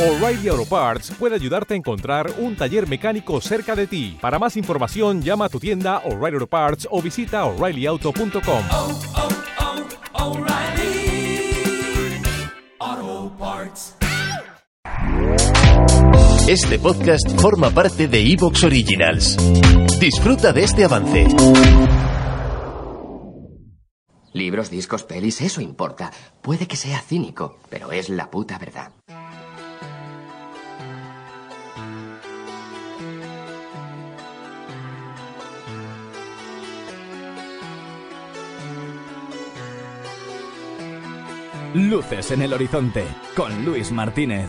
O'Reilly Auto Parts puede ayudarte a encontrar un taller mecánico cerca de ti. Para más información, llama a tu tienda O'Reilly Auto Parts o visita oreillyauto.com. oh, oh, Parts. Este podcast forma parte de Evox Originals. Disfruta de este avance. Libros, discos, pelis, eso importa. Puede que sea cínico, pero es la puta verdad. Luces en el horizonte con Luis Martínez.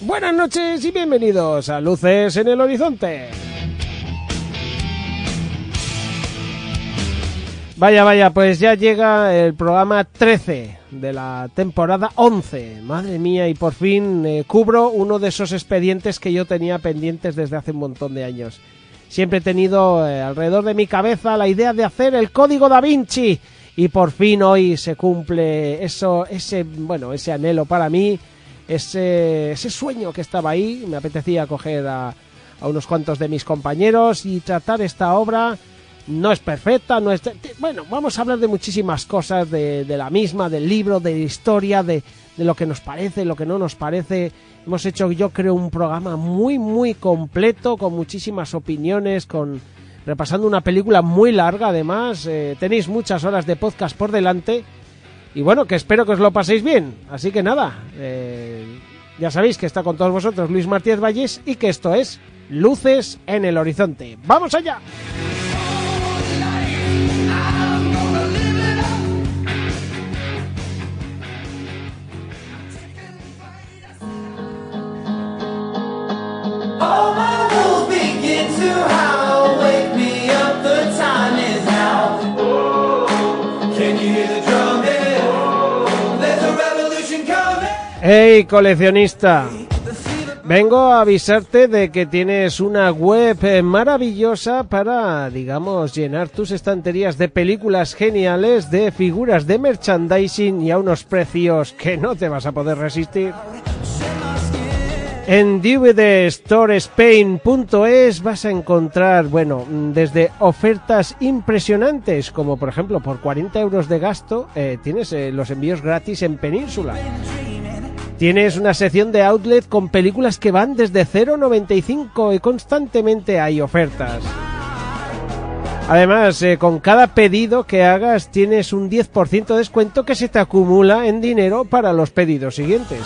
Buenas noches y bienvenidos a Luces en el Horizonte. Vaya, vaya, pues ya llega el programa 13 de la temporada 11. Madre mía, y por fin eh, cubro uno de esos expedientes que yo tenía pendientes desde hace un montón de años. Siempre he tenido eh, alrededor de mi cabeza la idea de hacer el código da Vinci y por fin hoy se cumple eso, ese, bueno, ese anhelo para mí, ese, ese sueño que estaba ahí. Me apetecía coger a, a unos cuantos de mis compañeros y tratar esta obra no es perfecta, no es... Bueno, vamos a hablar de muchísimas cosas, de, la misma, del libro, de la historia, de, de, lo que nos parece, lo que no nos parece. Hemos hecho, yo creo, un programa muy, muy completo, con muchísimas opiniones, con repasando una película muy larga, además. Eh, tenéis muchas horas de podcast por delante. Y bueno, que espero que os lo paséis bien. Así que nada, eh, ya sabéis que está con todos vosotros Luis Martínez Valles y que esto es Luces en el Horizonte. ¡Vamos allá! ¡Hey, coleccionista! Vengo a avisarte de que tienes una web eh, maravillosa para, digamos, llenar tus estanterías de películas geniales, de figuras de merchandising y a unos precios que no te vas a poder resistir. En dvdstorespain.es vas a encontrar, bueno, desde ofertas impresionantes, como por ejemplo por 40 euros de gasto eh, tienes eh, los envíos gratis en Península. Tienes una sección de outlet con películas que van desde 0,95 y constantemente hay ofertas. Además, eh, con cada pedido que hagas tienes un 10% de descuento que se te acumula en dinero para los pedidos siguientes.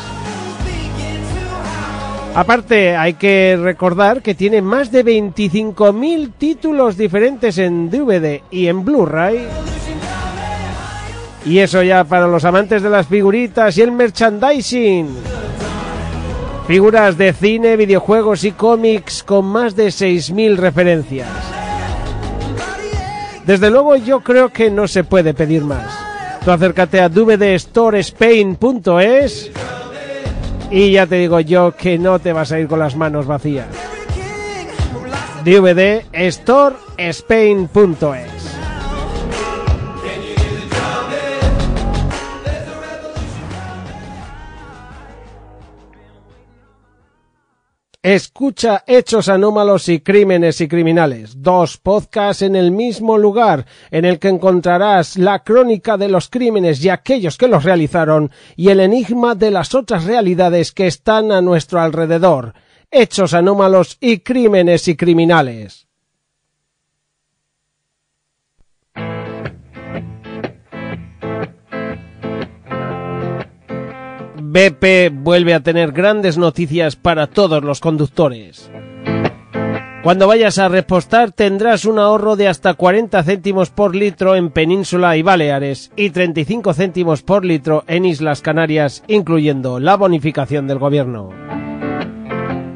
Aparte, hay que recordar que tiene más de 25.000 títulos diferentes en DVD y en Blu-ray. Y eso ya para los amantes de las figuritas y el merchandising. Figuras de cine, videojuegos y cómics con más de 6.000 referencias. Desde luego yo creo que no se puede pedir más. Tú acércate a dvdstorespain.es y ya te digo yo que no te vas a ir con las manos vacías. dvdstorespain.es Escucha Hechos Anómalos y Crímenes y Criminales, dos podcasts en el mismo lugar, en el que encontrarás la crónica de los crímenes y aquellos que los realizaron y el enigma de las otras realidades que están a nuestro alrededor. Hechos Anómalos y Crímenes y Criminales. BP vuelve a tener grandes noticias para todos los conductores. Cuando vayas a repostar tendrás un ahorro de hasta 40 céntimos por litro en Península y Baleares y 35 céntimos por litro en Islas Canarias, incluyendo la bonificación del gobierno.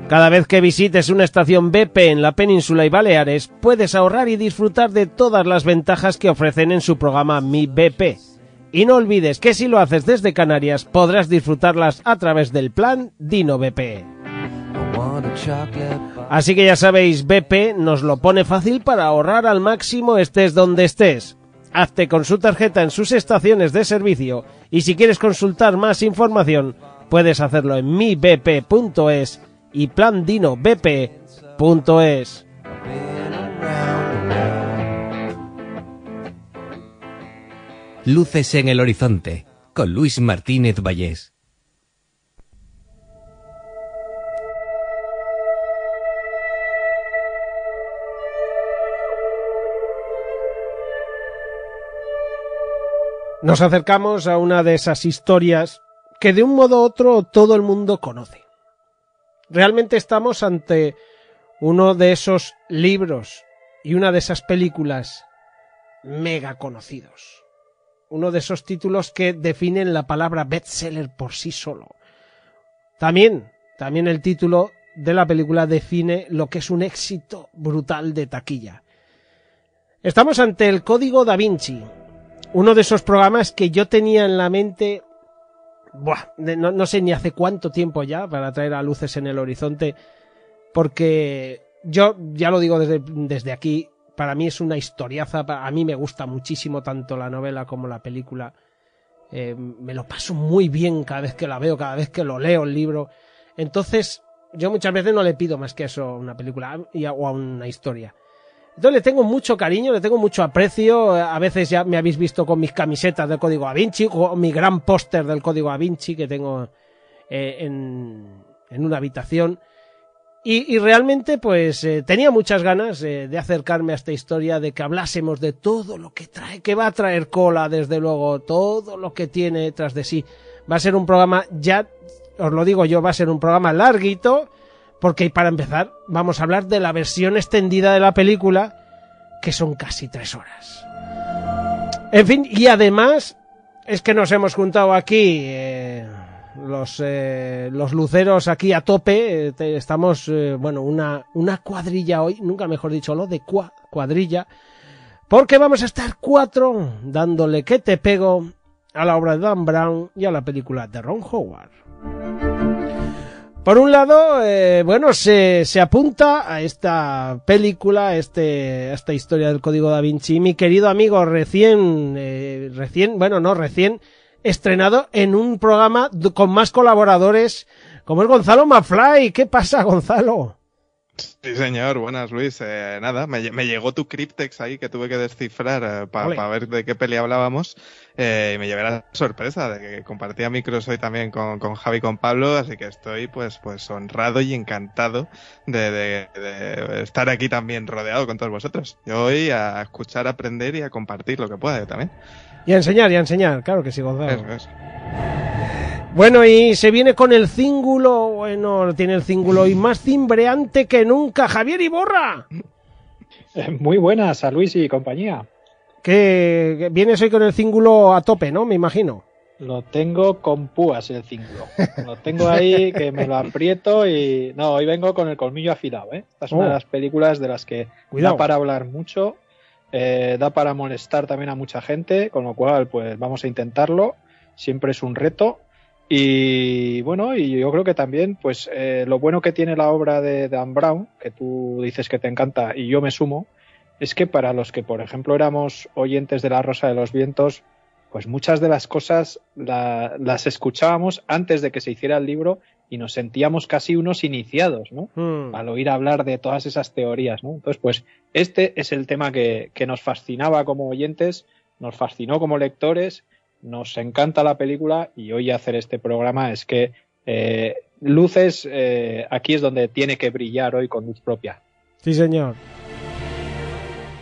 Cada vez que visites una estación BP en la península y Baleares, puedes ahorrar y disfrutar de todas las ventajas que ofrecen en su programa Mi BP. Y no olvides que si lo haces desde Canarias, podrás disfrutarlas a través del plan Dino BP. Así que ya sabéis, BP nos lo pone fácil para ahorrar al máximo estés donde estés. Hazte con su tarjeta en sus estaciones de servicio y si quieres consultar más información, puedes hacerlo en mibp.es y plandinobp.es. Luces en el horizonte, con Luis Martínez Vallés. Nos acercamos a una de esas historias que de un modo u otro todo el mundo conoce. Realmente estamos ante uno de esos libros y una de esas películas mega conocidos. Uno de esos títulos que definen la palabra bestseller por sí solo. También, también el título de la película define lo que es un éxito brutal de taquilla. Estamos ante el Código da Vinci, uno de esos programas que yo tenía en la mente, buah, no, no sé ni hace cuánto tiempo ya, para traer a luces en el horizonte, porque yo ya lo digo desde, desde aquí, para mí es una historiaza, a mí me gusta muchísimo tanto la novela como la película. Eh, me lo paso muy bien cada vez que la veo, cada vez que lo leo el libro. Entonces, yo muchas veces no le pido más que eso a una película o a una historia. Entonces le tengo mucho cariño, le tengo mucho aprecio. A veces ya me habéis visto con mis camisetas del Código Da Vinci, o mi gran póster del Código Da Vinci que tengo eh, en una habitación. Y, y realmente, pues, eh, tenía muchas ganas eh, de acercarme a esta historia, de que hablásemos de todo lo que trae, que va a traer cola, desde luego, todo lo que tiene tras de sí. Va a ser un programa, ya os lo digo yo, va a ser un programa larguito, porque para empezar, vamos a hablar de la versión extendida de la película, que son casi tres horas. En fin, y además, es que nos hemos juntado aquí eh, los, eh, los luceros aquí a tope. eh, estamos, eh, bueno, una, cuadrilla hoy, nunca mejor dicho lo de cua- cuadrilla, porque vamos a estar cuatro dándole que te pego a la obra de Dan Brown y a la película de Ron Howard. Por un lado, eh, bueno, se, apunta a esta película, a este, esta historia del Código Da Vinci, mi querido amigo recién, recién, bueno, no, recién estrenado en un programa con más colaboradores, como es Gonzalo Mafly. ¿Qué pasa, Gonzalo? Sí, señor. Buenas, Luis. Eh, nada, me, me llegó tu cryptex ahí que tuve que descifrar para Ole. ver de qué peli hablábamos. eh, y me llevé la sorpresa de que compartía micros hoy también con, con Javi y con Pablo, así que estoy pues, pues honrado y encantado de, de- de estar aquí también rodeado con todos vosotros. Yo hoy a escuchar, a aprender y a compartir lo que pueda yo también. Y a enseñar, y a enseñar, claro que sí, Gonzalo. Eso es. Bueno, y se viene con el cíngulo, bueno, tiene el cíngulo y más cimbreante que nunca, Javier Iborra. Eh, Muy buenas a Luis y compañía. Que, vienes hoy con el cíngulo a tope, ¿no? Me imagino. Lo tengo con púas el cíngulo. Lo tengo ahí que me lo aprieto y... No, hoy vengo con el colmillo afilado, ¿eh? Esta es una Oh. de las películas de las que Cuidado. da para hablar mucho, eh, da para molestar también a mucha gente, con lo cual pues vamos a intentarlo. Siempre es un reto. Y bueno, y yo creo que también, pues eh, lo bueno que tiene la obra de Dan Brown, que tú dices que te encanta y yo me sumo, es que para los que, por ejemplo, éramos oyentes de La Rosa de los Vientos, pues muchas de las cosas la- las escuchábamos antes de que se hiciera el libro y nos sentíamos casi unos iniciados, ¿no? Hmm. Al oír hablar de todas esas teorías, ¿no? Entonces, pues este es el tema que, que nos fascinaba como oyentes, nos fascinó como lectores, nos encanta la película y hoy hacer este programa es que eh, luces, eh, aquí es donde tiene que brillar hoy con luz propia. Sí, señor.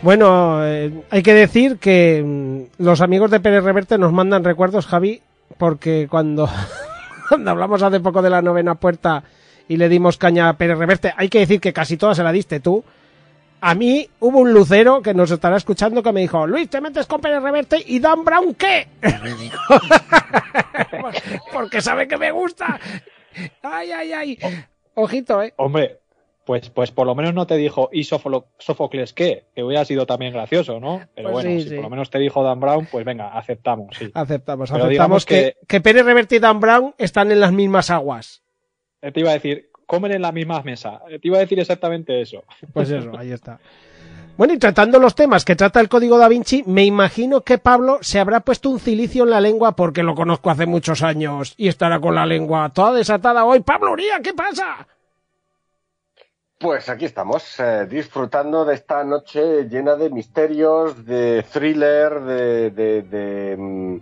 Bueno, eh, hay que decir que mm, los amigos de Pérez Reverte nos mandan recuerdos, Javi, porque cuando, cuando hablamos hace poco de la novena puerta y le dimos caña a Pérez Reverte, hay que decir que casi toda se la diste tú. A mí hubo un lucero que nos estará escuchando que me dijo, Luis, te metes con Pérez Reverte y Dan Brown, ¿qué? Porque sabe que me gusta. Ay, ay, ay. Ojito, ¿eh? Hombre, pues, pues por lo menos no te dijo y Sófocles qué, que hubiera sido también gracioso, ¿no? Pero Pues bueno, sí, si sí. por lo menos te dijo Dan Brown, pues venga, aceptamos, sí. Aceptamos, Pero aceptamos digamos que, que Pérez Reverte y Dan Brown están en las mismas aguas. Eh, Te iba a decir, comen en la misma mesa. Eh, Te iba a decir exactamente eso. Pues eso, ahí está. Bueno, y tratando los temas que trata el código da Vinci, me imagino que Pablo se habrá puesto un cilicio en la lengua porque lo conozco hace muchos años y estará con la lengua toda desatada hoy. Pablo Uría, ¿qué pasa? Pues aquí estamos, eh, disfrutando de esta noche llena de misterios, de thriller, de, de, de, mm,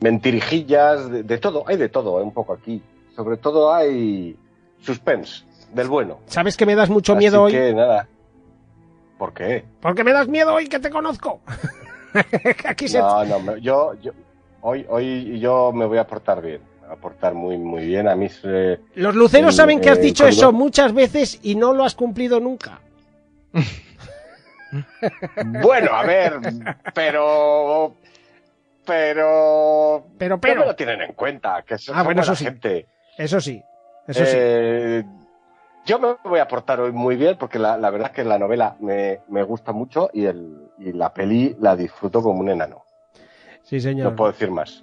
mentirijillas, de, de todo. Hay de todo, eh, un poco aquí. Sobre todo hay suspense, del bueno. ¿Sabes que me das mucho Así miedo hoy? que nada. ¿Por qué? Porque me das miedo hoy que te conozco. Aquí se... No, yo, yo hoy, hoy yo me voy a portar bien. A portar muy, muy bien. A eh, Los luceros saben que has el dicho eso muchas veces y no lo has cumplido nunca. Bueno, a ver, pero. Pero. Pero, pero. Me lo tienen en cuenta, que son Ah, bueno, eso sí. gente. Eso sí, eso sí. Eh, Yo me voy a portar hoy muy bien porque la, la verdad es que la novela me, me gusta mucho y, el, y la peli la disfruto como un enano. Sí, señor. No puedo decir más.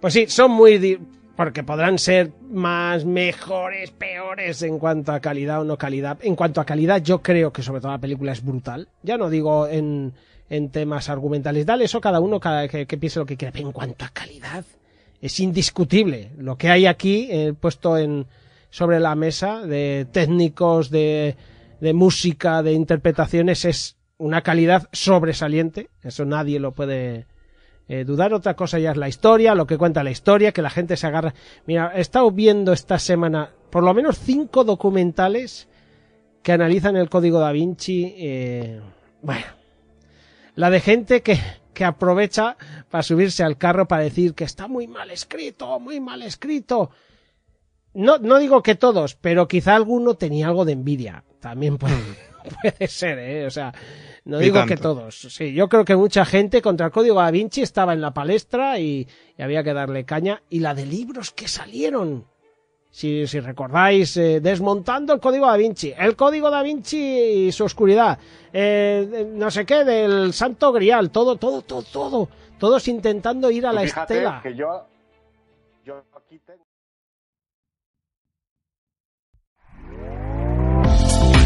Pues sí, son muy... Porque podrán ser más mejores, peores en cuanto a calidad o no calidad. En cuanto a calidad, yo creo que sobre todo la película es brutal. Ya no digo en, en temas argumentales. Dale eso cada uno cada, que, que piense lo que quiera. Pero en cuanto a calidad, es indiscutible. Lo que hay aquí eh, puesto en, sobre la mesa de técnicos, de, de música, de interpretaciones, es una calidad sobresaliente. Eso nadie lo puede eh, dudar. Otra cosa ya es la historia, lo que cuenta la historia, que la gente se agarra. Mira, he estado viendo esta semana por lo menos cinco documentales que analizan el código da Vinci. eh, bueno, la de gente que, que aprovecha para subirse al carro para decir que está muy mal escrito, muy mal escrito. No, no digo que todos, pero quizá alguno tenía algo de envidia. También puede, puede ser, ¿eh? O sea, no digo que todos. Sí, yo creo que mucha gente contra el código da Vinci estaba en la palestra y, y había que darle caña. Y la de libros que salieron. Si, si recordáis, eh, desmontando el código da Vinci, el código da Vinci y su oscuridad, eh, no sé qué, del Santo Grial, todo, todo, todo, todo. Todos intentando ir a la fíjate estela. que yo, yo aquí tengo...